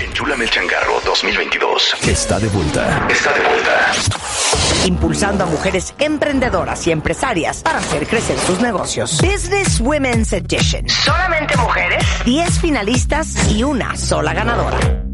Enchúlame el changarro 2022. Está de vuelta. Está de vuelta. impulsando a mujeres emprendedoras y empresarias para hacer crecer sus negocios. Business Women's Edition. Solamente mujeres, 10 finalistas y una sola ganadora.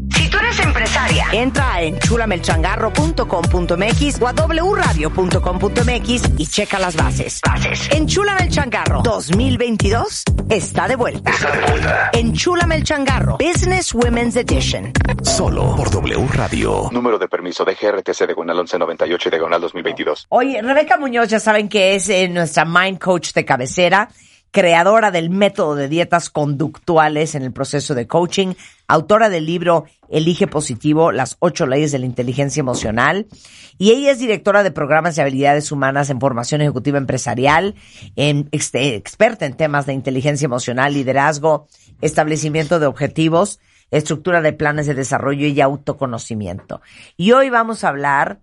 Eres empresaria, entra a enchulamelchangarro.com.mx o a wradio.com.mx y checa las bases. Bases. Enchúlame el changarro 2022 está de vuelta. Está de vuelta. Enchúlame el changarro Business Women's Edition. Solo por W Radio. Número de permiso de GRTC de Gonal 1198 y de Gonal 2022. Oye, Rebeca Muñoz, ya saben que es eh, nuestra mind coach de cabecera, creadora del método de dietas conductuales en el proceso de coaching, autora del libro Elige Positivo, las ocho leyes de la inteligencia emocional. Y ella es directora de programas de habilidades humanas en formación ejecutiva empresarial, experta en temas de inteligencia emocional, liderazgo, establecimiento de objetivos, estructura de planes de desarrollo y autoconocimiento. Y hoy vamos a hablar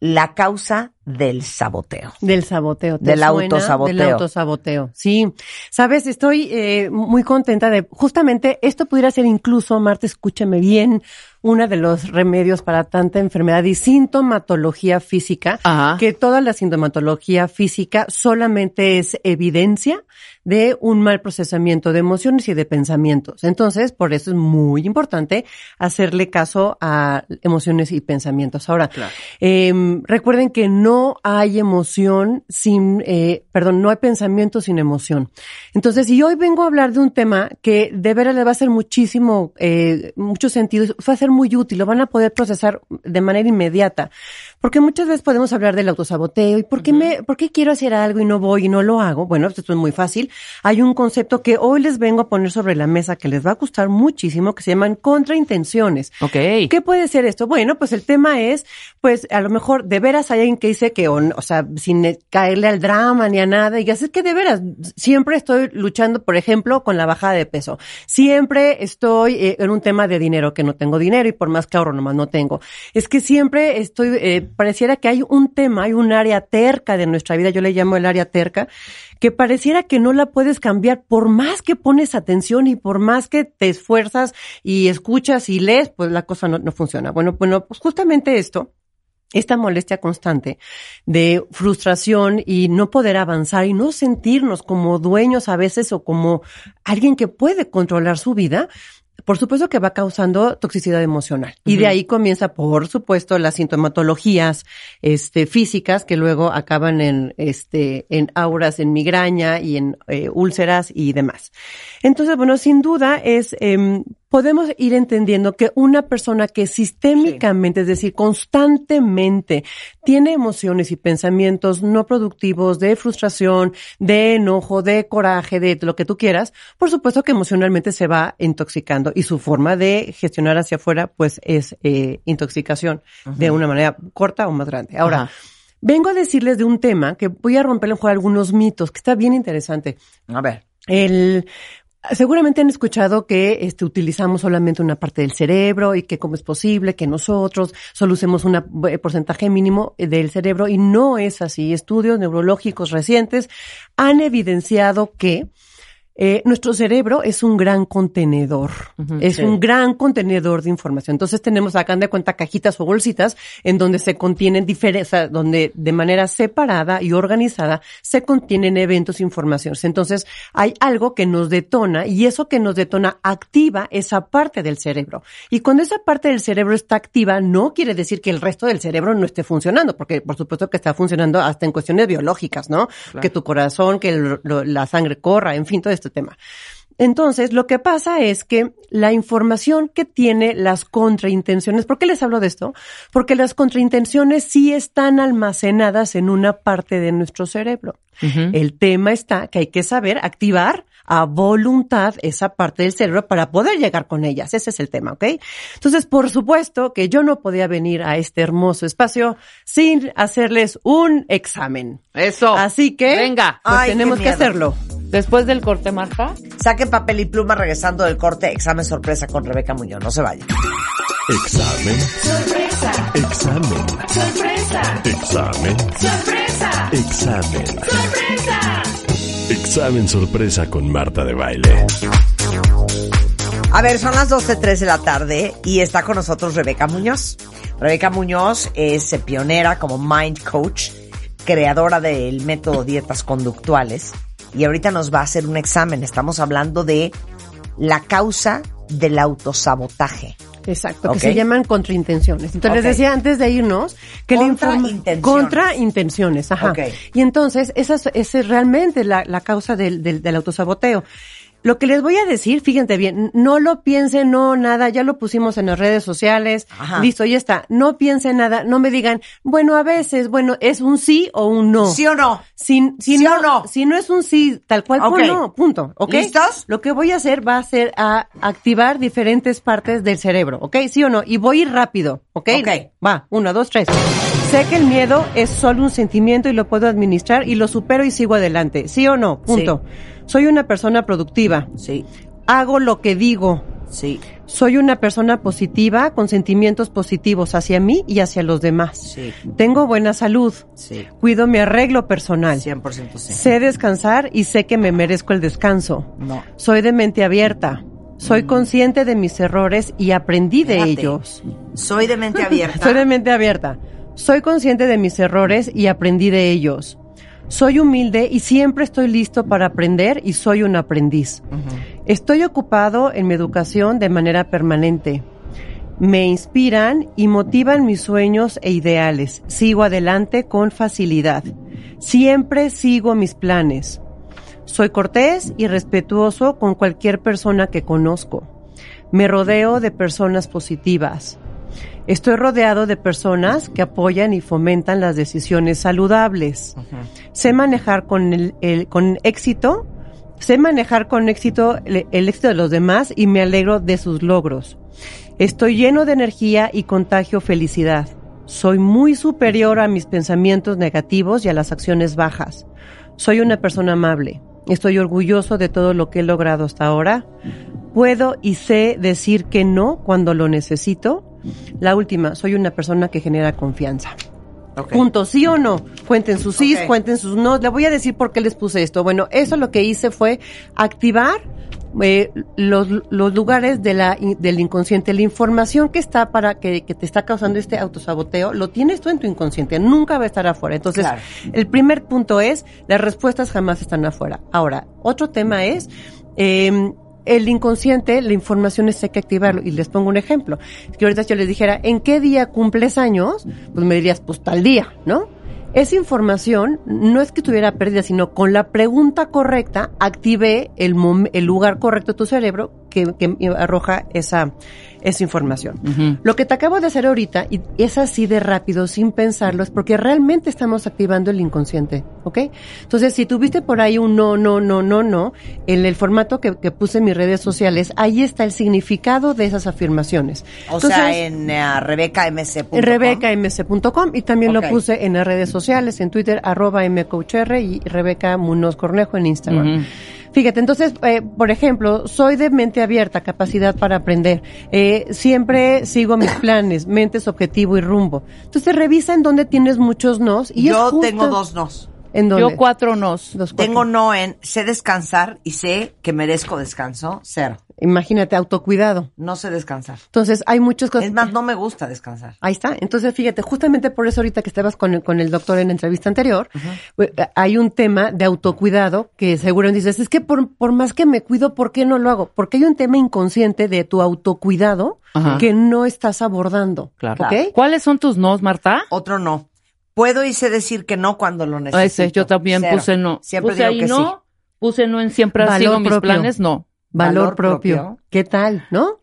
la causa del saboteo. Del saboteo. ¿te Del suena? autosaboteo. Del autosaboteo. Sí. Sabes, estoy eh, muy contenta de, justamente, esto pudiera ser incluso, Marta, escúchame bien, uno de los remedios para tanta enfermedad y sintomatología física, Ajá. que toda la sintomatología física solamente es evidencia de un mal procesamiento de emociones y de pensamientos. Entonces, por eso es muy importante hacerle caso a emociones y pensamientos. Ahora, em, recuerden que no hay emoción sin, eh, perdón, no hay pensamiento sin emoción. Entonces, y hoy vengo a hablar de un tema que de veras le va a hacer muchísimo, eh, mucho sentido, va a ser muy útil, lo van a poder procesar de manera inmediata. Porque muchas veces podemos hablar del autosaboteo y por qué me, por qué quiero hacer algo y no voy y no lo hago. Bueno, esto es muy fácil. Hay un concepto que hoy les vengo a poner sobre la mesa que les va a gustar muchísimo, que se llaman contraintenciones. Ok. ¿Qué puede ser esto? Bueno, pues el tema es, pues a lo mejor de veras hay alguien que dice que, o, o sea, sin eh, caerle al drama ni a nada, y ya es que de veras, siempre estoy luchando, por ejemplo, con la bajada de peso. Siempre estoy eh, en un tema de dinero, que no tengo dinero y por más que ahorro nomás no tengo. Es que siempre estoy, eh, pareciera que hay un tema, hay un área terca de nuestra vida, yo le llamo el área terca, que pareciera que no la puedes cambiar por más que pones atención y por más que te esfuerzas y escuchas y lees, pues la cosa no, no funciona. Bueno, bueno, pues justamente esto esta molestia constante de frustración y no poder avanzar y no sentirnos como dueños a veces o como alguien que puede controlar su vida, por supuesto que va causando toxicidad emocional. Y de ahí comienza, por supuesto, las sintomatologías, este, físicas que luego acaban en, este, en auras, en migraña y en eh, úlceras y demás. Entonces, bueno, sin duda es, em, podemos ir entendiendo que una persona que sistémicamente, es decir, constantemente tiene emociones y pensamientos no productivos de frustración, de enojo, de coraje, de lo que tú quieras, por supuesto que emocionalmente se va intoxicando y su forma de gestionar hacia afuera pues es eh, intoxicación de una manera corta o más grande. Ahora, Ajá. vengo a decirles de un tema que voy a romper a lo mejor algunos mitos, que está bien interesante. A ver. El, seguramente han escuchado que este, utilizamos solamente una parte del cerebro y que cómo es posible que nosotros solo usemos un porcentaje mínimo del cerebro y no es así. Estudios neurológicos recientes han evidenciado que eh, nuestro cerebro es un gran contenedor, es sí. un gran contenedor de información. Entonces tenemos, hagan de cuenta, cajitas o bolsitas en donde se contienen diferentes, donde de manera separada y organizada se contienen eventos, informaciones. Entonces hay algo que nos detona y eso que nos detona activa esa parte del cerebro. Y cuando esa parte del cerebro está activa, no quiere decir que el resto del cerebro no esté funcionando, porque por supuesto que está funcionando hasta en cuestiones biológicas, ¿no? Que tu corazón, que el- lo- la sangre corra, en fin, todo este tema. Entonces, lo que pasa es que la información que tiene las contraintenciones, ¿por qué les hablo de esto? Porque las contraintenciones sí están almacenadas en una parte de nuestro cerebro. El tema está que hay que saber activar a voluntad esa parte del cerebro para poder llegar con ellas. Ese es el tema, ¿ok? Entonces, por supuesto que yo no podía venir a este hermoso espacio sin hacerles un examen. Eso. Así que, Venga. pues Ay, tenemos que hacerlo. Después del corte, Marta. Saquen papel y pluma regresando del corte. Examen sorpresa con Rebeca Muñoz. No se vayan. Examen. Sorpresa. Examen. Sorpresa. Examen. Sorpresa. Examen. Sorpresa. Examen sorpresa con Marta de baile. A ver, son las 12.03 de la tarde y está con nosotros Rebeca Muñoz. Rebeca Muñoz es eh, pionera como Mind Coach, creadora del método Dietas Conductuales y ahorita nos va a hacer un examen. Estamos hablando de la causa del autosabotaje. Exacto, que se llaman contraintenciones. Entonces les decía antes de irnos que Contraintenciones. contraintenciones, ajá. Ok. Y entonces esa es, esa es realmente la, la causa del, del, del autosaboteo. Lo que les voy a decir, fíjense bien, no lo piensen, no, nada, ya lo pusimos en las redes sociales, Ajá. listo, ya está. No piensen nada, no me digan, bueno, a veces, bueno, es un sí o un no. ¿Sí o no? Si, si ¿Sí no, o no? si no es un sí, tal cual, pues no, punto, ¿ok? ¿Listos? Lo que voy a hacer va a ser a activar diferentes partes del cerebro, ¿ok? ¿Sí o no? Y voy rápido, ¿ok? Ok. Va, uno, dos, tres. Sé que el miedo es solo un sentimiento y lo puedo administrar y lo supero y sigo adelante, ¿sí o no? Punto. Soy una persona productiva. Sí, Hago lo que digo. sí, Soy una persona positiva con sentimientos positivos hacia mí y hacia los demás. sí, Tengo buena salud. sí. Cuido mi arreglo personal. 100% sí. Sé descansar y sé que me merezco el descanso. No. Soy de mente abierta. Soy consciente de mis errores y aprendí de ellos. Soy de mente abierta. Soy de mente abierta. Soy consciente de mis errores y aprendí de ellos. Soy humilde y siempre estoy listo para aprender y soy un aprendiz. Estoy ocupado en mi educación de manera permanente. Me inspiran y motivan mis sueños e ideales. Sigo adelante con facilidad. Siempre sigo mis planes. Soy cortés y respetuoso con cualquier persona que conozco. Me rodeo de personas positivas. Estoy rodeado de personas que apoyan y fomentan las decisiones saludables. Sé manejar con, el, el- con éxito, sé manejar con éxito el, el éxito de los demás y me alegro de sus logros. Estoy lleno de energía y contagio felicidad. Soy muy superior a mis pensamientos negativos y a las acciones bajas. Soy una persona amable. Estoy orgulloso de todo lo que he logrado hasta ahora. Puedo y sé decir que no cuando lo necesito. La última, soy una persona que genera confianza. Ok. Punto, ¿sí o no? Cuenten sus sí, Ok. cuenten sus no. Le voy a decir por qué les puse esto. Bueno, eso lo que hice fue activar eh, los, los lugares de la, del inconsciente. La información que está para que, que te está causando este autosaboteo, lo tienes tú en tu inconsciente. Nunca va a estar afuera. Entonces, Claro. el primer punto es, las respuestas jamás están afuera. Ahora, otro tema es, eh, el inconsciente, la información es hay que activarlo. Y les pongo un ejemplo. Que ahorita yo les dijera, ¿en qué día cumples años? Pues me dirías, pues tal día, ¿no? Esa información no es que estuviera perdida, sino con la pregunta correcta activé el lugar correcto de tu cerebro que, que arroja esa, esa información. Lo que te acabo de hacer ahorita, y es así de rápido, sin pensarlo, es porque realmente estamos activando el inconsciente, ¿ok? Entonces, si tuviste por ahí un no, no, no, no, no, en el formato que, que puse en mis redes sociales, ahí está el significado de esas afirmaciones. O Entonces, sea, en uh, rebecamc.com. en rebecams.com y también lo puse en las redes sociales, en Twitter, arroba mcoachr y Rebeca Munoz Cornejo en Instagram. Fíjate, entonces, eh, por ejemplo, soy de mente abierta, capacidad para aprender. Eh, siempre sigo mis planes, mentes, objetivo y rumbo. Entonces, revisa en dónde tienes muchos nos. Y es Yo justo- tengo dos nos. ¿En dónde? Yo cuatro nos. Dos, cuatro. Tengo no en sé descansar y sé que merezco descanso. Cero. Imagínate, autocuidado. No sé descansar. Entonces, hay muchas cosas. Es más, no me gusta descansar. Ahí está. Entonces, fíjate, justamente por eso ahorita que estabas con el, con el doctor en la entrevista anterior, eh, hay un tema de autocuidado que seguro dices, es que por, por más que me cuido, ¿por qué no lo hago? Porque hay un tema inconsciente de tu autocuidado Ajá. que no estás abordando. Claro. ¿Ok? ¿Cuáles son tus nos, Marta? Otro no. Puedo y sé decir que no cuando lo necesito. Ese, yo también Cero. puse no. Siempre puse digo ahí que no, sí. puse no en siempre Valor sigo mis propio. planes, no. Valor, Valor propio. propio. ¿Qué tal? ¿No?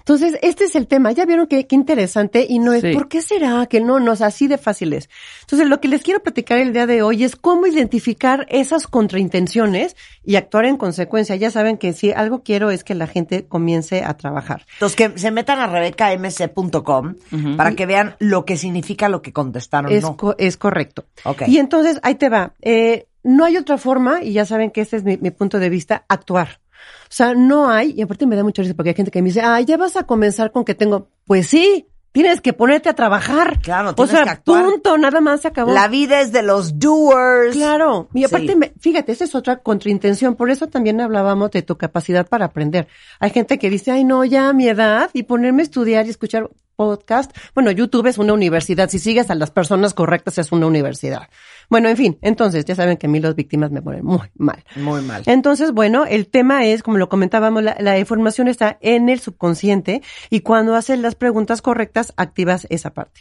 Entonces, este es el tema. Ya vieron que qué interesante y no es, Sí. ¿por qué será que no? No es así de fácil es. Entonces, lo que les quiero platicar el día de hoy es cómo identificar esas contraintenciones y actuar en consecuencia. Ya saben que si algo quiero es que la gente comience a trabajar. Entonces, que se metan a rebecamc.com para que vean lo que significa lo que contestaron Es, no. co- es correcto. Ok. Y entonces, ahí te va. Eh, no hay otra forma, y ya saben que este es mi, mi punto de vista, actuar. O sea, no hay, y aparte me da mucha risa porque hay gente que me dice, ah, ya vas a comenzar con que tengo, pues sí, tienes que ponerte a trabajar. Claro, o tienes sea, que actuar. punto, nada más se acabó. La vida es de los doers. Claro, y aparte, Sí. me- fíjate, esa es otra contraintención, por eso también hablábamos de tu capacidad para aprender. Hay gente que dice, ay no, ya a mi edad, y ponerme a estudiar y escuchar podcast. Bueno, YouTube es una universidad, si sigues a las personas correctas es una universidad. Bueno, en fin, entonces, ya saben que a mí las víctimas me ponen muy mal. Muy mal. Entonces, bueno, el tema es, como lo comentábamos, la, la información está en el subconsciente y cuando haces las preguntas correctas, activas esa parte.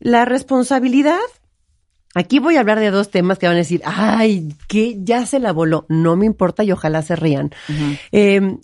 La responsabilidad, aquí voy a hablar de dos temas que van a decir, ay, que ya se la voló. No me importa y ojalá se rían. Eh,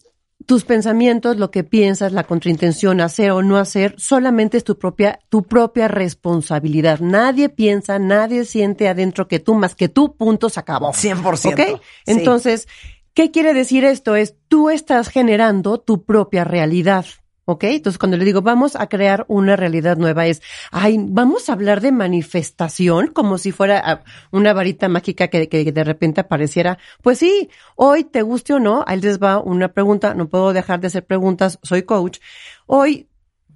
tus pensamientos, lo que piensas, la contraintención, hacer o no hacer, solamente es tu propia, tu propia responsabilidad. Nadie piensa, nadie siente adentro que tú más que tú, punto, se acabó. 100%. ¿Ok? Sí. Entonces, ¿qué quiere decir esto? Es tú estás generando tu propia realidad. ¿Ok? Entonces, cuando le digo, vamos a crear una realidad nueva, es, ay, vamos a hablar de manifestación como si fuera ah, una varita mágica que, que de repente apareciera. Pues sí, hoy, te guste o no, ahí les va una pregunta, no puedo dejar de hacer preguntas, soy coach. Hoy,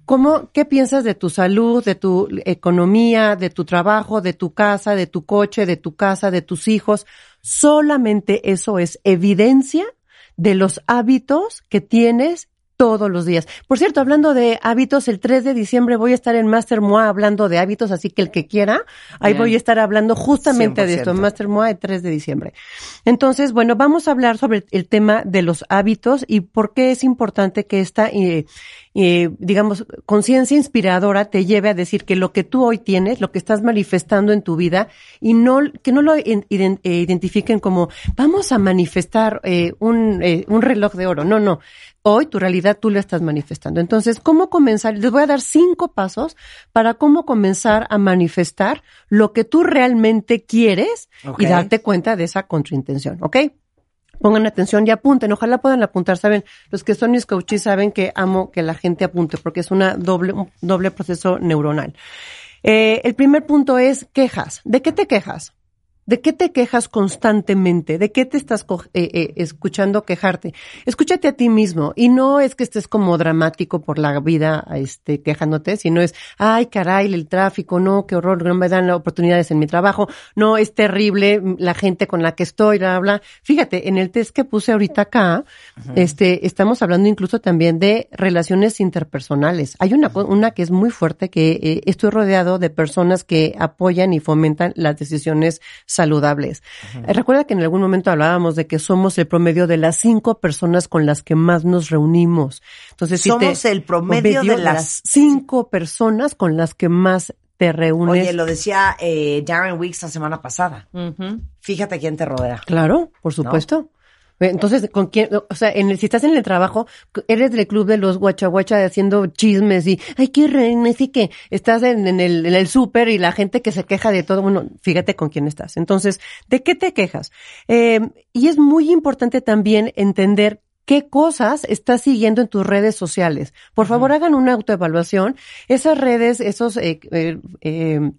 ¿Cómo, qué piensas de tu salud, de tu economía, de tu trabajo, de tu casa, de tu coche, de tu casa, de tus hijos? Solamente eso es evidencia de los hábitos que tienes todos los días. Por cierto, hablando de hábitos, el 3 de diciembre voy a estar en Master MOA hablando de hábitos, así que el que quiera, ahí Bien. voy a estar hablando justamente de esto, 100%. Master MOA el 3 de diciembre. Entonces, bueno, vamos a hablar sobre el tema de los hábitos y por qué es importante que esta, eh, eh, digamos, conciencia inspiradora te lleve a decir que lo que tú hoy tienes, lo que estás manifestando en tu vida y no, que no lo eh, identifiquen como vamos a manifestar eh, un, eh, un reloj de oro. No, no. Hoy tu realidad tú la estás manifestando. Entonces, ¿cómo comenzar? Les voy a dar cinco pasos para cómo comenzar a manifestar lo que tú realmente quieres y darte cuenta de esa contraintención, ¿ok? Pongan atención y apunten. Ojalá puedan apuntar. Saben, los que son mis coaches saben que amo que la gente apunte porque es una doble, un doble proceso neuronal. Eh, el primer punto es quejas. ¿De qué te quejas? ¿De qué te quejas constantemente? ¿De qué te estás eh, eh, escuchando quejarte? Escúchate a ti mismo y no es que estés como dramático por la vida este, quejándote, sino es, ay caray, el tráfico, no, qué horror, no me dan las oportunidades en mi trabajo, no, es terrible mm, la gente con la que estoy, bla, bla. Fíjate, en el test que puse ahorita acá, este, estamos hablando incluso también de relaciones interpersonales. Hay una, una que es muy fuerte que eh, estoy rodeado de personas que apoyan y fomentan las decisiones saludables. Eh, Recuerda que en algún momento hablábamos de que somos el promedio de las cinco personas con las que más nos reunimos. Entonces, si Somos te- el promedio de las- cinco personas con las que más te reúnes. Oye, lo decía eh, Darren Weeks la semana pasada. Fíjate quién te rodea. Claro, por supuesto. Entonces, ¿con quién? O sea, en el, si estás en el trabajo, eres del club de los guachaguacha haciendo chismes y, ay, qué reina, así que estás en, en el, en el súper y la gente que se queja de todo, bueno, fíjate con quién estás. Entonces, ¿de qué te quejas? Eh, y es muy importante también entender qué cosas estás siguiendo en tus redes sociales. Por favor, hagan una autoevaluación. Esas redes, esos, eh, eh,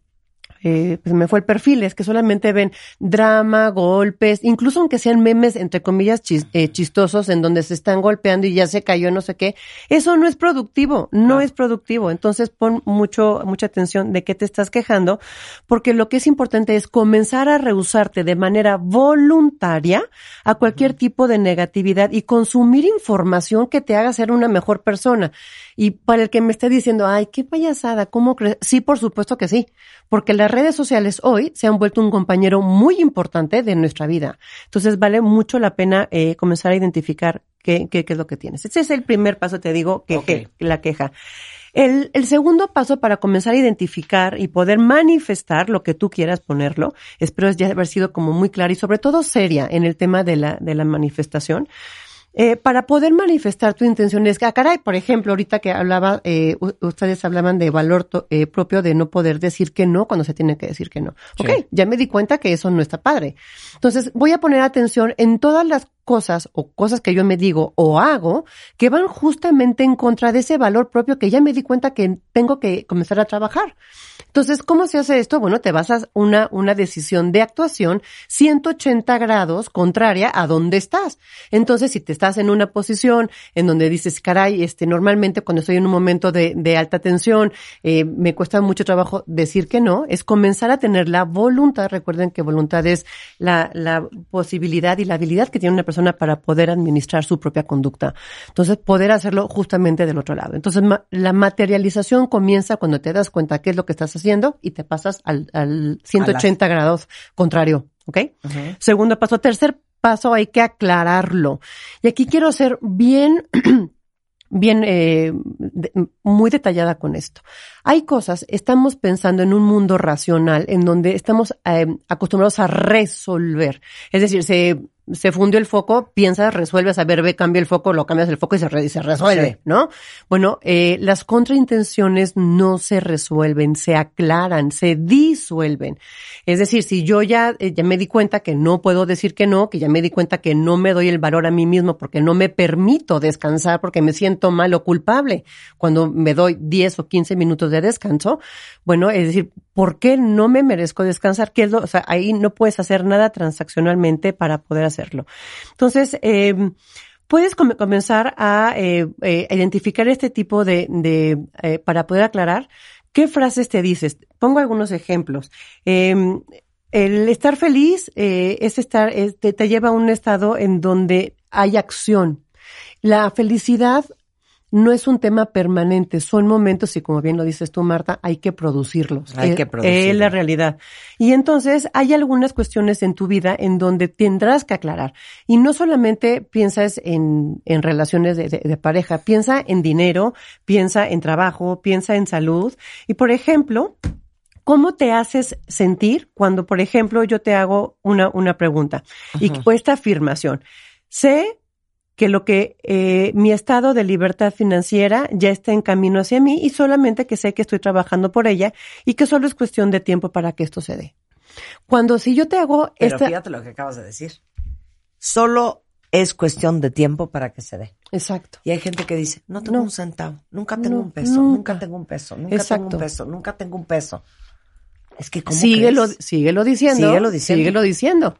eh, pues me fue el perfil, es que solamente ven drama, golpes, incluso aunque sean memes, entre comillas, chis- eh, chistosos, en donde se están golpeando y ya se cayó no sé qué, eso no es productivo, no es productivo. Entonces pon mucho, mucha atención de qué te estás quejando, porque lo que es importante es comenzar a rehusarte de manera voluntaria a cualquier tipo de negatividad y consumir información que te haga ser una mejor persona. Y para el que me esté diciendo, ay, qué payasada, ¿cómo crees? Sí, por supuesto que sí, porque las redes sociales hoy se han vuelto un compañero muy importante de nuestra vida. Entonces vale mucho la pena eh, comenzar a identificar qué, qué, qué es lo que tienes. Ese es el primer paso, te digo, que, la queja. El, el segundo paso para comenzar a identificar y poder manifestar lo que tú quieras ponerlo, espero ya haber sido como muy clara y sobre todo seria en el tema de la, de la manifestación, eh, para poder manifestar tu intención es que, ah, caray, por ejemplo, ahorita que hablaba, eh, ustedes hablaban de valor to- eh, propio de no poder decir que no cuando se tiene que decir que no. Ok, ya me di cuenta que eso no está padre. Entonces, voy a poner atención en todas las cosas o cosas que yo me digo o hago que van justamente en contra de ese valor propio que ya me di cuenta que tengo que comenzar a trabajar. Entonces, ¿cómo se hace esto? Bueno, te vas a una, una decisión de actuación 180 grados contraria a donde estás. Entonces, si te estás en una posición en donde dices, caray, este, normalmente cuando estoy en un momento de, de alta tensión, eh, me cuesta mucho trabajo decir que no, es comenzar a tener la voluntad. Recuerden que voluntad es la, la posibilidad y la habilidad que tiene una persona para poder administrar su propia conducta. Entonces, poder hacerlo justamente del otro lado. Entonces, ma- la materialización comienza cuando te das cuenta qué es lo que estás haciendo y te pasas al, al 180 grados contrario. ¿Ok? Segundo paso. Tercer paso, hay que aclararlo. Y aquí quiero ser bien, bien, eh, de- muy detallada con esto. Hay cosas, estamos pensando en un mundo racional en donde estamos eh, acostumbrados a resolver. Es decir, se, se fundió el foco, piensas, resuelves, a ver, ve, cambia el foco, lo cambias el foco y se, re- y se resuelve, Sí. ¿no? Bueno, eh, las contraintenciones no se resuelven, se aclaran, se disuelven. Es decir, si yo ya, eh, ya me di cuenta que no puedo decir que no, que ya me di cuenta que no me doy el valor a mí mismo porque no me permito descansar porque me siento mal o culpable cuando me doy 10 o 15 minutos de descanso, bueno, es decir, ¿por qué no me merezco descansar? ¿Qué es lo, o sea, ahí no puedes hacer nada transaccionalmente para poder hacerlo. Entonces, eh, puedes come- comenzar a eh, eh, identificar este tipo de, eh, para poder aclarar qué frases te dices. Pongo algunos ejemplos. Eh, el estar feliz es estar, es- te, te lleva a un estado en donde hay acción. La felicidad no es un tema permanente, son momentos y como bien lo dices tú, Marta, hay que producirlos. Hay Es- que producirlos. Es la realidad. Y entonces hay algunas cuestiones en tu vida en donde tendrás que aclarar. Y no solamente piensas en, en relaciones de, de- de pareja, piensa en dinero, piensa en trabajo, piensa en salud. Y por ejemplo, ¿Cómo te haces sentir cuando, por ejemplo, yo te hago una, una pregunta y o esta afirmación? Sé que lo que eh, mi estado de libertad financiera ya está en camino hacia mí y solamente que sé que estoy trabajando por ella y que solo es cuestión de tiempo para que esto se dé. Cuando si yo te hago Pero esta, fíjate lo que acabas de decir. Solo es cuestión de tiempo para que se dé. exacto, Y hay gente que dice, no tengo No. un centavo, nunca tengo No, un peso, nunca. nunca. tengo un peso, nunca tengo un peso, nunca tengo un peso. Es que ¿cómo síguelo, crees? síguelo diciendo, Síguelo diciendo. síguelo diciendo.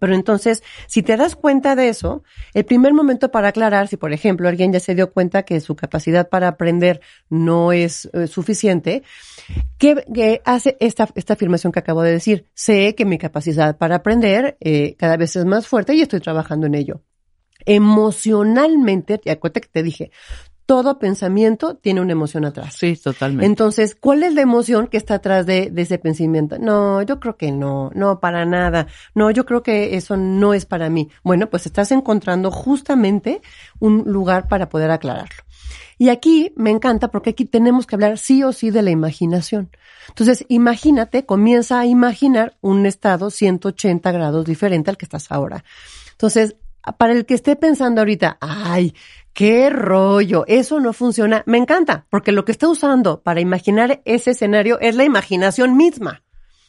Pero entonces, si te das cuenta de eso, el primer momento para aclarar, si por ejemplo alguien ya se dio cuenta que su capacidad para aprender no es eh, suficiente, ¿qué, hace esta, esta afirmación que acabo de decir? Sé que mi capacidad para aprender eh, cada vez es más fuerte y estoy trabajando en ello. Emocionalmente, te acuerdas que te dije, todo pensamiento tiene una emoción atrás. Sí, totalmente. Entonces, ¿cuál es la emoción que está atrás de, de ese pensamiento? No, yo creo que no, no, para nada. No, yo creo que eso no es para mí. Bueno, pues estás encontrando justamente un lugar para poder aclararlo. Y aquí me encanta porque aquí tenemos que hablar sí o sí de la imaginación. Entonces, imagínate, comienza a imaginar un estado 180 grados diferente al que estás ahora. Entonces, para el que esté pensando ahorita, ay, qué rollo, eso no funciona, me encanta, porque lo que está usando para imaginar ese escenario es la imaginación misma.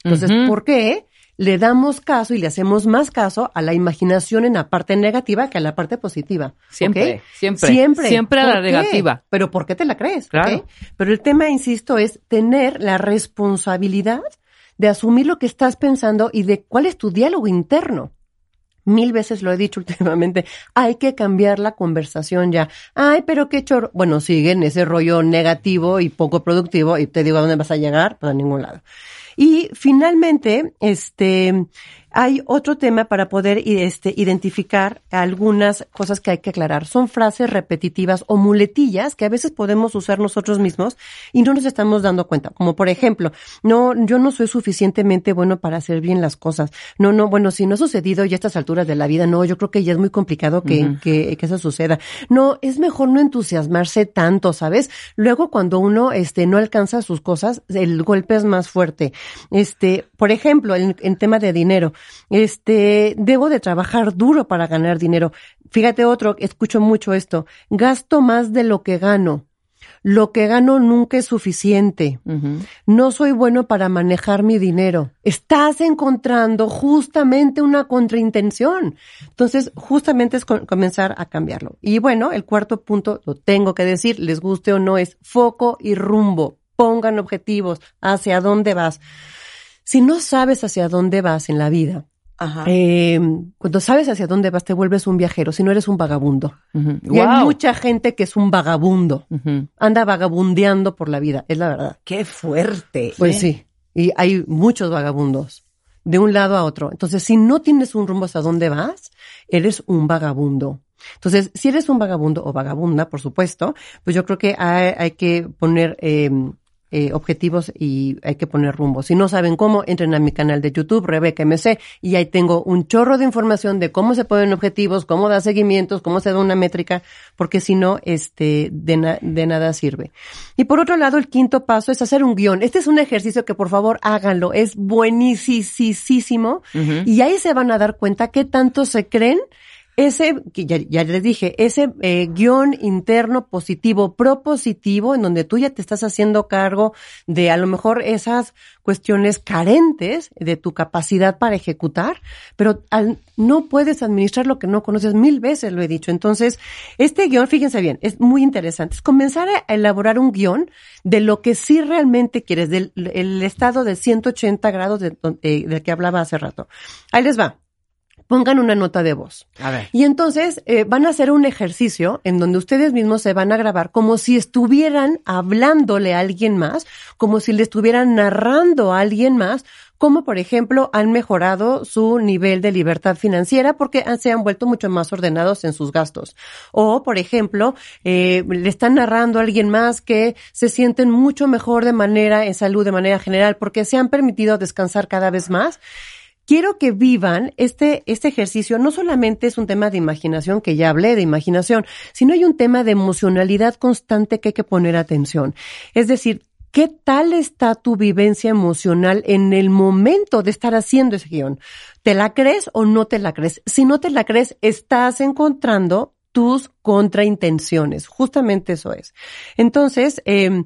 Entonces. ¿por qué le damos caso y le hacemos más caso a la imaginación en la parte negativa que a la parte positiva? Siempre, siempre. Siempre. Siempre a la negativa. Pero ¿por qué te la crees? Claro. Pero el tema, insisto, es tener la responsabilidad de asumir lo que estás pensando y de cuál es tu diálogo interno. Mil veces lo he dicho últimamente, hay que cambiar la conversación ya. Ay, pero qué chorro. Bueno, siguen ese rollo negativo y poco productivo y te digo a dónde vas a llegar, pues a ningún lado. Y finalmente, este, hay otro tema para poder este, identificar algunas cosas que hay que aclarar. Son frases repetitivas o muletillas que a veces podemos usar nosotros mismos y no nos estamos dando cuenta. Como por ejemplo, no, yo no soy suficientemente bueno para hacer bien las cosas. No, no, bueno, si no ha sucedido ya a estas alturas de la vida, no, yo creo que ya es muy complicado que, que, que eso suceda. No, es mejor no entusiasmarse tanto, ¿sabes? Luego cuando uno, este, no alcanza sus cosas, el golpe es más fuerte. Este, por ejemplo, en, en tema de dinero, Este, debo de trabajar duro para ganar dinero. Fíjate otro, escucho mucho esto. Gasto más de lo que gano. Lo que gano nunca es suficiente. No soy bueno para manejar mi dinero. Estás encontrando justamente una contraintención. Entonces, justamente es co- comenzar a cambiarlo. Y bueno, el cuarto punto, lo tengo que decir, les guste o no, es foco y rumbo. Pongan objetivos. ¿Hacia dónde vas? Si no sabes hacia dónde vas en la vida, Ajá. eh, cuando sabes hacia dónde vas, te vuelves un viajero, si no eres un vagabundo. Y hay mucha gente que es un vagabundo. Anda vagabundeando por la vida, es la verdad. Qué fuerte. Pues sí. Y hay muchos vagabundos, de un lado a otro. Entonces, si no tienes un rumbo hacia dónde vas, eres un vagabundo. Entonces, si eres un vagabundo o vagabunda, por supuesto, pues yo creo que hay, hay que poner eh, eh, objetivos y hay que poner rumbo. Si no saben cómo, entren a mi canal de YouTube, Rebeca MC, y ahí tengo un chorro de información de cómo se ponen objetivos, cómo da seguimientos, cómo se da una métrica, porque si no, este, de, na- de nada sirve. Y por otro lado, el quinto paso es hacer un guion. Este es un ejercicio que por favor háganlo. Es buenísimo. Y ahí se van a dar cuenta qué tanto se creen ese, ya, ya les dije, ese eh, guion interno positivo, propositivo, en donde tú ya te estás haciendo cargo de a lo mejor esas cuestiones carentes de tu capacidad para ejecutar, pero al- no puedes administrar lo que no conoces. Mil veces lo he dicho. Entonces, este guion, fíjense bien, es muy interesante. Es comenzar a elaborar un guion de lo que sí realmente quieres, del el estado de 180 grados de, eh, del que hablaba hace rato. Ahí les va. Pongan una nota de voz. A ver. Y entonces eh, van a hacer un ejercicio en donde ustedes mismos se van a grabar como si estuvieran hablándole a alguien más, como si le estuvieran narrando a alguien más, como por ejemplo han mejorado su nivel de libertad financiera porque se han vuelto mucho más ordenados en sus gastos. O por ejemplo, eh, le están narrando a alguien más que se sienten mucho mejor de manera en salud, de manera general, porque se han permitido descansar cada vez más quiero que vivan este, este ejercicio. No solamente es un tema de imaginación, que ya hablé de imaginación, sino hay un tema de emocionalidad constante que hay que poner atención. Es decir, ¿qué tal está tu vivencia emocional en el momento de estar haciendo ese guion? ¿Te la crees o no te la crees? Si no te la crees, estás encontrando tus contraintenciones. Justamente eso es. Entonces, eh,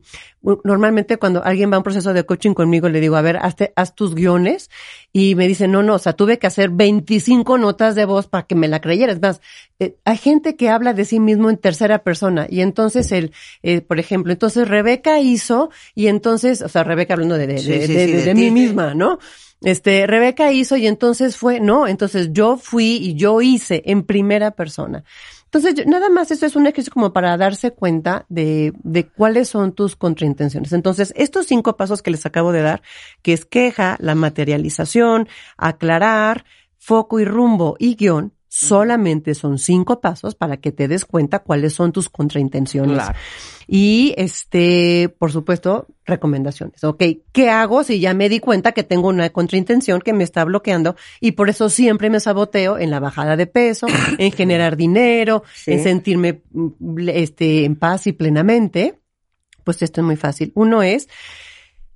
normalmente cuando alguien va a un proceso de coaching conmigo, le digo, a ver, hazte- haz tus guiones y me dicen, no, no, o sea, tuve que hacer 25 notas de voz para que me la creyeras. Es Más, eh, hay gente que habla de sí mismo en tercera persona y entonces el, eh, por ejemplo, entonces Rebeca hizo y entonces, o sea, Rebeca hablando de, de, Sí, de- sí, de- sí, mí misma, ¿no? Este, Rebeca hizo y entonces fue, no, entonces yo fui y yo hice en primera persona. Entonces, yo- nada más eso es un ejercicio como para darse cuenta de, de cuáles son tus contraintenciones. Entonces, estos cinco pasos que les acabo de dar, que es queja, la materialización, aclarar, foco y rumbo y guion, solamente son cinco pasos para que te des cuenta cuáles son tus contraintenciones. Claro. Y este, por supuesto, recomendaciones. Ok, ¿qué hago si ya me di cuenta que tengo una contraintención que me está bloqueando y por eso siempre me saboteo en la bajada de peso, en generar dinero, Sí. en sentirme mm, este en paz y plenamente? Pues esto es muy fácil. Uno es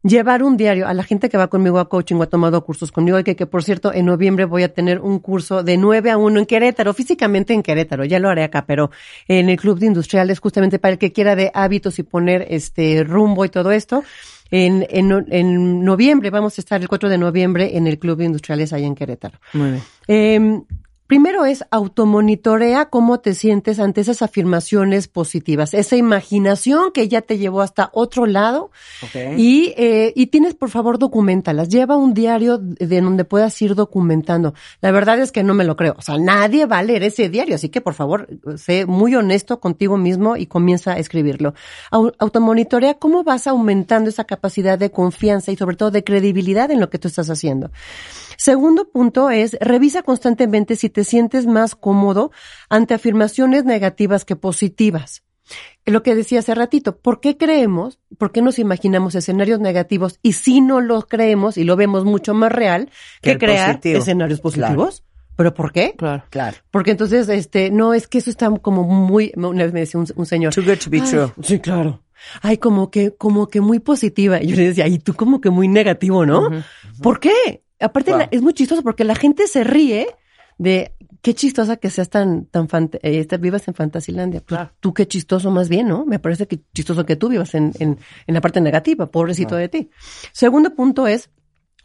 llevar un diario a la gente que va conmigo a coaching o ha tomado cursos conmigo, y que, que por cierto, en noviembre voy a tener un curso de 9 a 1 en Querétaro, físicamente en Querétaro, ya lo haré acá, pero en el Club de Industriales, justamente para el que quiera de hábitos y poner este rumbo y todo esto. En, en, en noviembre vamos a estar el 4 de noviembre en el Club de Industriales allá en Querétaro. Muy bien. Eh, primero es automonitorea cómo te sientes ante esas afirmaciones positivas, esa imaginación que ya te llevó hasta otro lado y, eh, y tienes, por favor, documentalas. Lleva un diario de donde puedas ir documentando. La verdad es que no me lo creo. O sea, nadie va a leer ese diario, así que, por favor, sé muy honesto contigo mismo y comienza a escribirlo. Au- Automonitorea cómo vas aumentando esa capacidad de confianza y sobre todo de credibilidad en lo que tú estás haciendo. Segundo punto es, revisa constantemente si te sientes más cómodo ante afirmaciones negativas que positivas. Lo que decía hace ratito, ¿por qué creemos, por qué nos imaginamos escenarios negativos y si no los creemos y lo vemos mucho más real Que que, crear positivo. escenarios Claro. positivos? ¿Pero por qué? Claro. Claro. Porque entonces, este, no, es que eso está como muy, una vez me decía un, un señor. Too good to be "Ay, true. Sí, claro. Ay, como que, como que muy positiva. Y yo le decía, y tú como que muy negativo, ¿no? ¿Por qué? Aparte Wow. la- es muy chistoso porque la gente se ríe de qué chistosa que seas tan, tan eh, este, vivas en Fantasilandia. Pues, tú qué chistoso más bien, ¿no? Me parece que chistoso que tú vivas en, en, en la parte negativa, pobrecito de ti. Segundo punto es,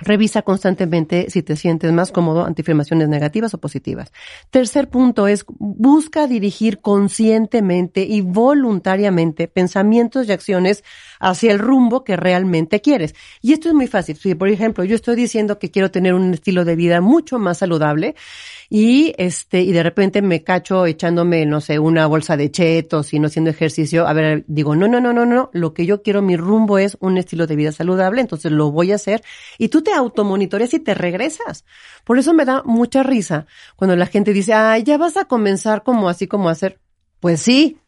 Revisa constantemente si te sientes más cómodo ante afirmaciones negativas o positivas. Tercer punto es busca dirigir conscientemente y voluntariamente pensamientos y acciones hacia el rumbo que realmente quieres. Y esto es muy fácil. Si, por ejemplo, yo estoy diciendo que quiero tener un estilo de vida mucho más saludable y este y de repente me cacho echándome, no sé, una bolsa de chetos y no haciendo ejercicio, a ver, digo, no, no, no, no, no, lo que yo quiero, mi rumbo es un estilo de vida saludable, entonces lo voy a hacer y tú te automonitoreas y te regresas. Por eso me da mucha risa cuando la gente dice, ay, ya vas a comenzar como así como hacer. Pues sí,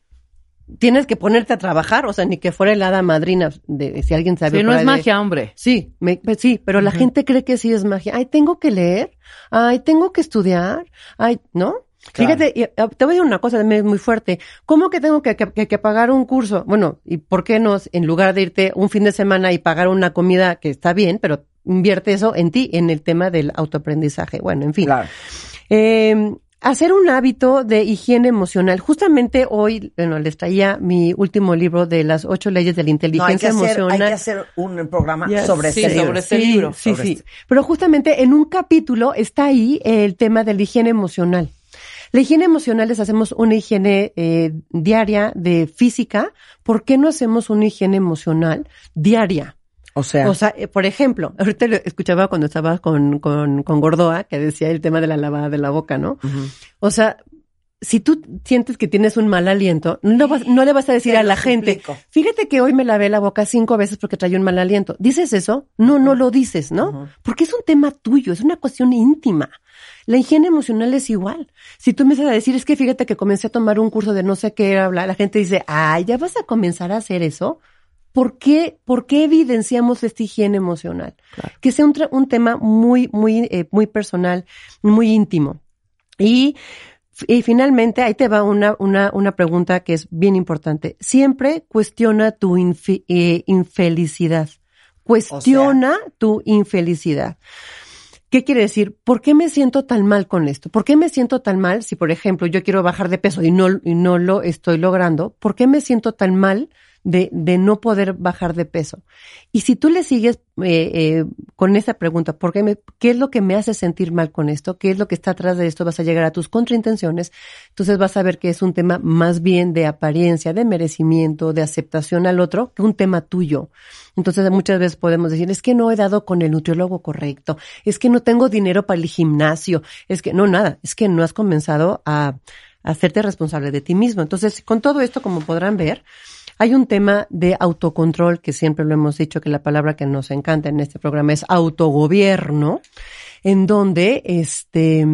tienes que ponerte a trabajar, o sea, ni que fuera el hada madrina de si alguien sabe. Si no es de- magia, hombre. Sí, me- pues sí, pero la gente cree que sí es magia. Ay, tengo que leer, ay, tengo que estudiar, ay, ¿no? Claro. Fíjate, ah, te voy a decir una cosa también muy fuerte. ¿Cómo que tengo que, que- que pagar un curso? Bueno, ¿y por qué no, en lugar de irte un fin de semana y pagar una comida que está bien, pero invierte eso en ti, en el tema del autoaprendizaje? Bueno, en fin. Claro. Eh, hacer un hábito de higiene emocional. Justamente hoy, bueno, les traía mi último libro de las ocho leyes de la No, hay que, inteligencia hacer, hay emocional. que hacer un programa sobre sí, este libro. sobre este sí, libro. Sí, Sobre sí. este. Pero justamente en un capítulo está ahí el tema de la higiene emocional. La higiene emocional les hacemos una higiene eh, diaria de física. ¿Por qué no hacemos una higiene emocional diaria? O sea, O sea, eh, por ejemplo, ahorita lo escuchaba cuando estaba con, con, con Gordoa, que decía el tema de la lavada de la boca, ¿no? O sea, si tú sientes que tienes un mal aliento, no, vas- no le vas a decir a la gente, fíjate que hoy me lavé la boca cinco veces porque traía un mal aliento. ¿Dices eso? No, no lo dices, ¿no? Porque es un tema tuyo, es una cuestión íntima. La higiene emocional es igual. Si tú empiezas a decir, es que fíjate que comencé a tomar un curso de no sé qué hablar, la gente dice, ay, ya vas a comenzar a hacer eso. ¿Por qué, por qué evidenciamos esta higiene emocional? Que sea un, tema muy, muy, eh, muy personal, muy íntimo. Y, y finalmente, ahí te va una, una, una pregunta que es bien importante. Siempre cuestiona tu infi- eh, infelicidad. Cuestiona tu infelicidad. ¿Qué quiere decir? ¿Por qué me siento tan mal con esto? ¿Por qué me siento tan mal si, por ejemplo, yo quiero bajar de peso y no, y no lo estoy logrando? ¿Por qué me siento tan mal de, de no poder bajar de peso? Y si tú le sigues eh, eh, con esa pregunta, ¿por qué, me, ¿qué es lo que me hace sentir mal con esto? ¿Qué es lo que está atrás de esto? Vas a llegar a tus contraintenciones. Entonces vas a ver que es un tema más bien de apariencia, de merecimiento, de aceptación al otro, que un tema tuyo. Entonces muchas veces podemos decir, es que no he dado con el nutriólogo correcto, es que no tengo dinero para el gimnasio, es que no, nada, es que no has comenzado a, a hacerte responsable de ti mismo. Entonces, con todo esto, como podrán ver, hay un tema de autocontrol, que siempre lo hemos dicho, que la palabra que nos encanta en este programa es autogobierno, en donde, este,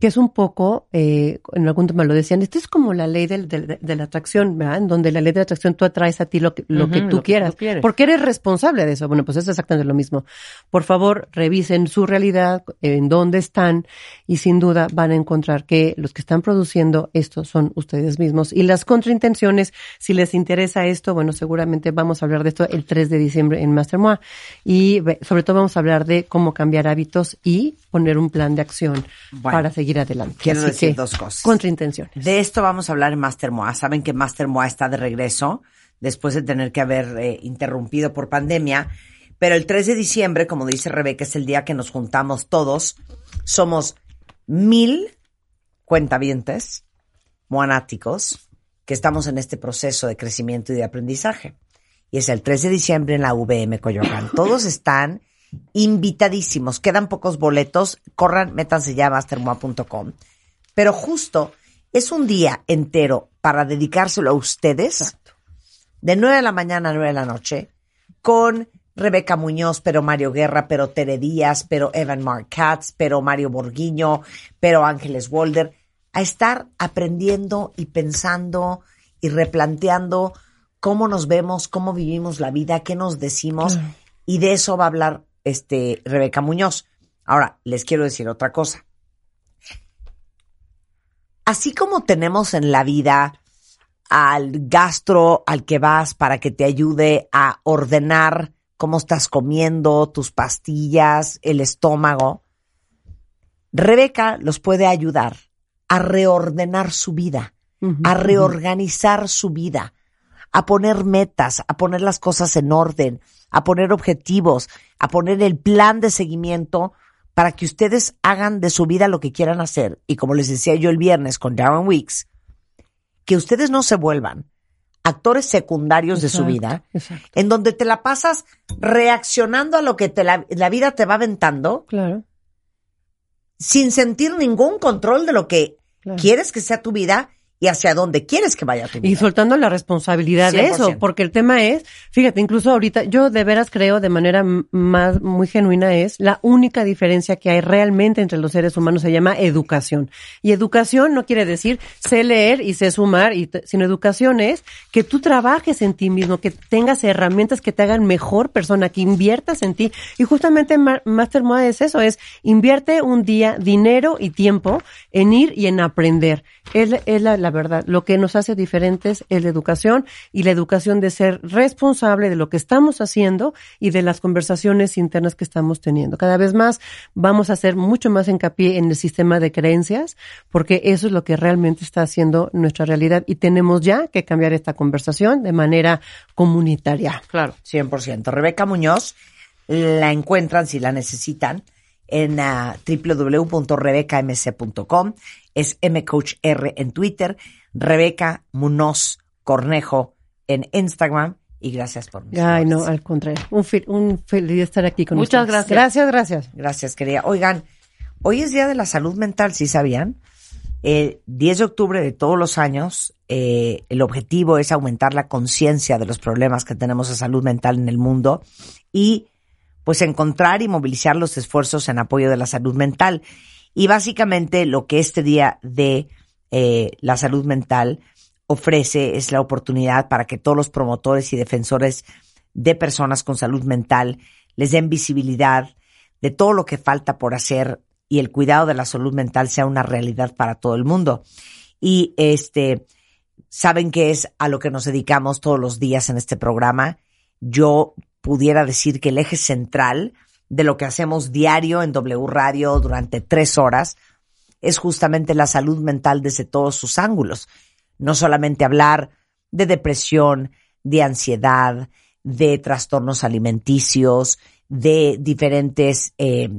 que es un poco, eh, en algún tema lo decían, esto es como la ley del- del- de, la atracción, ¿verdad? En donde la ley de la atracción tú atraes a ti lo que, lo que tú lo que quieras, tú quieres. porque eres responsable de eso. Bueno, pues es exactamente lo mismo. Por favor, revisen su realidad, en dónde están, y sin duda van a encontrar que los que están produciendo esto son ustedes mismos. Y las contraintenciones, si les interesa esto, bueno, seguramente vamos a hablar de esto el 3 de diciembre en Mastermoa. Y sobre todo vamos a hablar de cómo cambiar hábitos y poner un plan de acción Bueno, para seguir adelante. quiero Así decir que, dos cosas. Contraintenciones. De esto vamos a hablar en Master Moa. Saben que Master Moa está de regreso después de tener que haber eh, interrumpido por pandemia. Pero el 3 de diciembre, como dice Rebeca, es el día que nos juntamos todos. Somos mil cuentavientes moanáticos que estamos en este proceso de crecimiento y de aprendizaje. Y es el 3 de diciembre en la VM Coyoacán. Todos están invitadísimos. Quedan pocos boletos. Corran, métanse ya a mastermoa.com. Pero justo es un día entero para dedicárselo a ustedes. De 9 de la mañana a 9 de la noche. Con Rebeca Muñoz, pero Mario Guerra, pero Tere Díaz, pero Evan Mark Katz, pero Mario Borguiño, pero Ángeles Walder. A estar aprendiendo y pensando y replanteando cómo nos vemos, cómo vivimos la vida, qué nos decimos. Y de eso va a hablar este Rebeca Muñoz. Ahora, les quiero decir otra cosa. Así como tenemos en la vida al gastro al que vas para que te ayude a ordenar cómo estás comiendo, tus pastillas, el estómago. Rebeca los puede ayudar a reordenar su vida, a reorganizar su vida, a poner metas, a poner las cosas en orden, a poner objetivos, a poner el plan de seguimiento para que ustedes hagan de su vida lo que quieran hacer. Y como les decía yo el viernes con Darren Weeks, que ustedes no se vuelvan actores secundarios de su vida, exacto. en donde te la pasas reaccionando a lo que te la, la vida te va aventando Claro. sin sentir ningún control de lo que Claro. quieres que sea tu vida y hacia dónde quieres que vaya tu vida. Y soltando la responsabilidad de 100%. eso, porque el tema es, fíjate, incluso ahorita, yo de veras creo de manera más muy genuina es, la única diferencia que hay realmente entre los seres humanos se llama educación. Y educación no quiere decir sé leer y sé sumar, y sino educación es que tú trabajes en ti mismo, que tengas herramientas que te hagan mejor persona, que inviertas en ti. Y justamente Ma- Master Moa es eso, es invierte un día, dinero y tiempo en ir y en aprender. Es, la- es la, la verdad. Lo que nos hace diferentes es la educación y la educación de ser responsable de lo que estamos haciendo y de las conversaciones internas que estamos teniendo. Cada vez más vamos a hacer mucho más hincapié en el sistema de creencias porque eso es lo que realmente está haciendo nuestra realidad y tenemos ya que cambiar esta conversación de manera comunitaria. Claro. 100%. Rebeca Muñoz la encuentran si la necesitan en ah, www.rebecamc.com. Es mcoachr en Twitter, Rebeca Muñoz Cornejo en Instagram. Y gracias por mis Ay, no, al contrario. Un, feliz estar aquí con Muchas ustedes. gracias. Gracias, gracias. Gracias, querida. Oigan, hoy es Día de la Salud Mental, ¿sí sabían? El 10 de octubre de todos los años, eh, el objetivo es aumentar la conciencia de los problemas que tenemos de salud mental en el mundo y pues encontrar y movilizar los esfuerzos en apoyo de la salud mental. Y básicamente lo que este día de eh, la salud mental ofrece es la oportunidad para que todos los promotores y defensores de personas con salud mental les den visibilidad de todo lo que falta por hacer y el cuidado de la salud mental sea una realidad para todo el mundo. Y este, saben que es a lo que nos dedicamos todos los días en este programa. Yo pudiera decir que el eje central de lo que hacemos diario en W Radio durante tres horas es justamente la salud mental desde todos sus ángulos. No solamente hablar de depresión, de ansiedad, de trastornos alimenticios, de diferentes eh,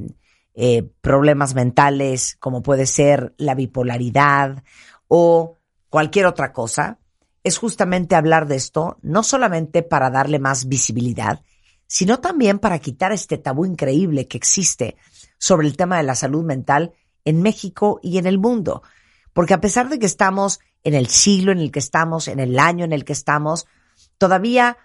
eh, problemas mentales, como puede ser la bipolaridad o cualquier otra cosa, es justamente hablar de esto, no solamente para darle más visibilidad, sino también para quitar este tabú increíble que existe sobre el tema de la salud mental en México y en el mundo. Porque a pesar de que estamos en el siglo en el que estamos, en el año en el que estamos, todavía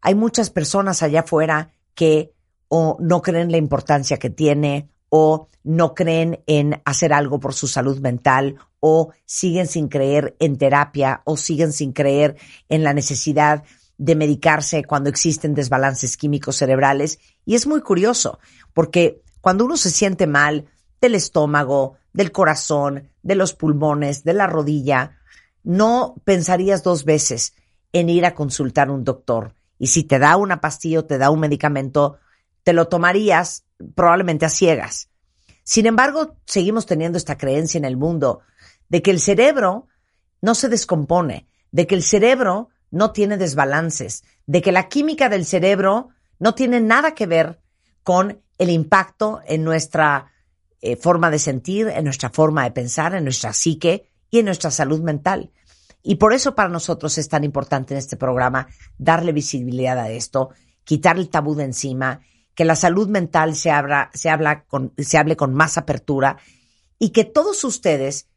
hay muchas personas allá afuera que o no creen la importancia que tiene o no creen en hacer algo por su salud mental o siguen sin creer en terapia o siguen sin creer en la necesidad de medicarse cuando existen desbalances químicos cerebrales. Y es muy curioso, porque cuando uno se siente mal del estómago, del corazón, de los pulmones, de la rodilla, no pensarías dos veces en ir a consultar a un doctor. Y si te da una pastilla o te da un medicamento, te lo tomarías probablemente a ciegas. Sin embargo, seguimos teniendo esta creencia en el mundo de que el cerebro no se descompone, de que el cerebro no tiene desbalances, de que la química del cerebro no tiene nada que ver con el impacto en nuestra eh, forma de sentir, en nuestra forma de pensar, en nuestra psique y en nuestra salud mental. Y por eso para nosotros es tan importante en este programa darle visibilidad a esto, quitar el tabú de encima, que la salud mental se, habla con, se hable con más apertura y que todos ustedes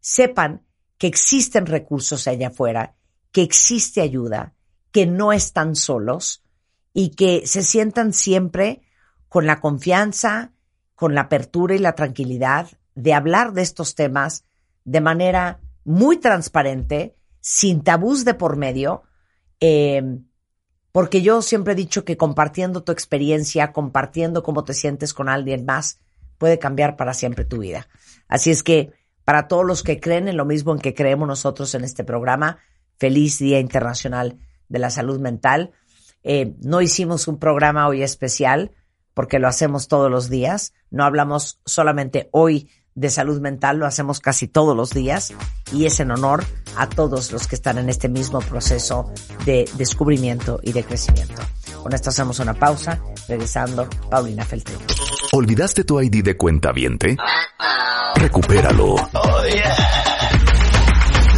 sepan que existen recursos allá afuera, que existe ayuda, que no están solos y que se sientan siempre con la confianza, con la apertura y la tranquilidad de hablar de estos temas de manera muy transparente, sin tabús de por medio, eh, porque yo siempre he dicho que compartiendo tu experiencia, compartiendo cómo te sientes con alguien más, puede cambiar para siempre tu vida. Así es que para todos los que creen en lo mismo en que creemos nosotros en este programa, feliz Día Internacional de la Salud Mental. Eh, no hicimos un programa hoy especial porque lo hacemos todos los días. No hablamos solamente hoy de salud mental, lo hacemos casi todos los días y es en honor a todos los que están en este mismo proceso de descubrimiento y de crecimiento. Con esto hacemos una pausa, regresando Paulina Feltrin. ¿Olvidaste tu ID de cuenta viente? Recupéralo.